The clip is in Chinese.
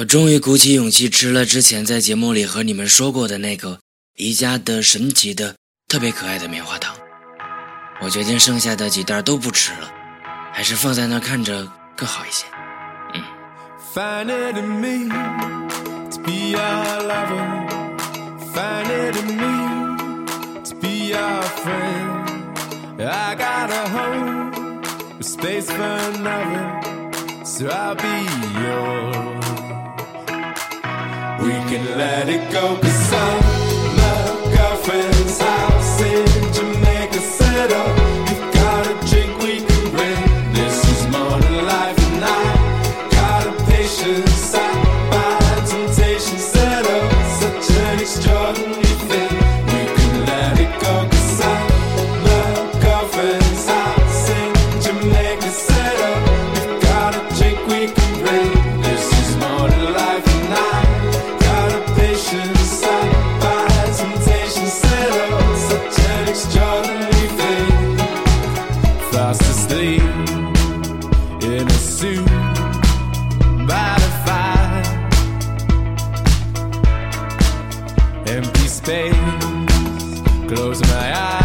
我终于鼓起勇气吃了之前在节目里和你们说过的那个宜家的神奇的、特别可爱的棉花糖。我决定剩下的几袋都不吃了，还是放在那看着更好一些。嗯。We can let it go, cause some love girlfriend's house in Jamaica set up. You've got a drink we can bring. This is more than life, and I got a patience. I by temptation set up such an extraordinary close my eyes,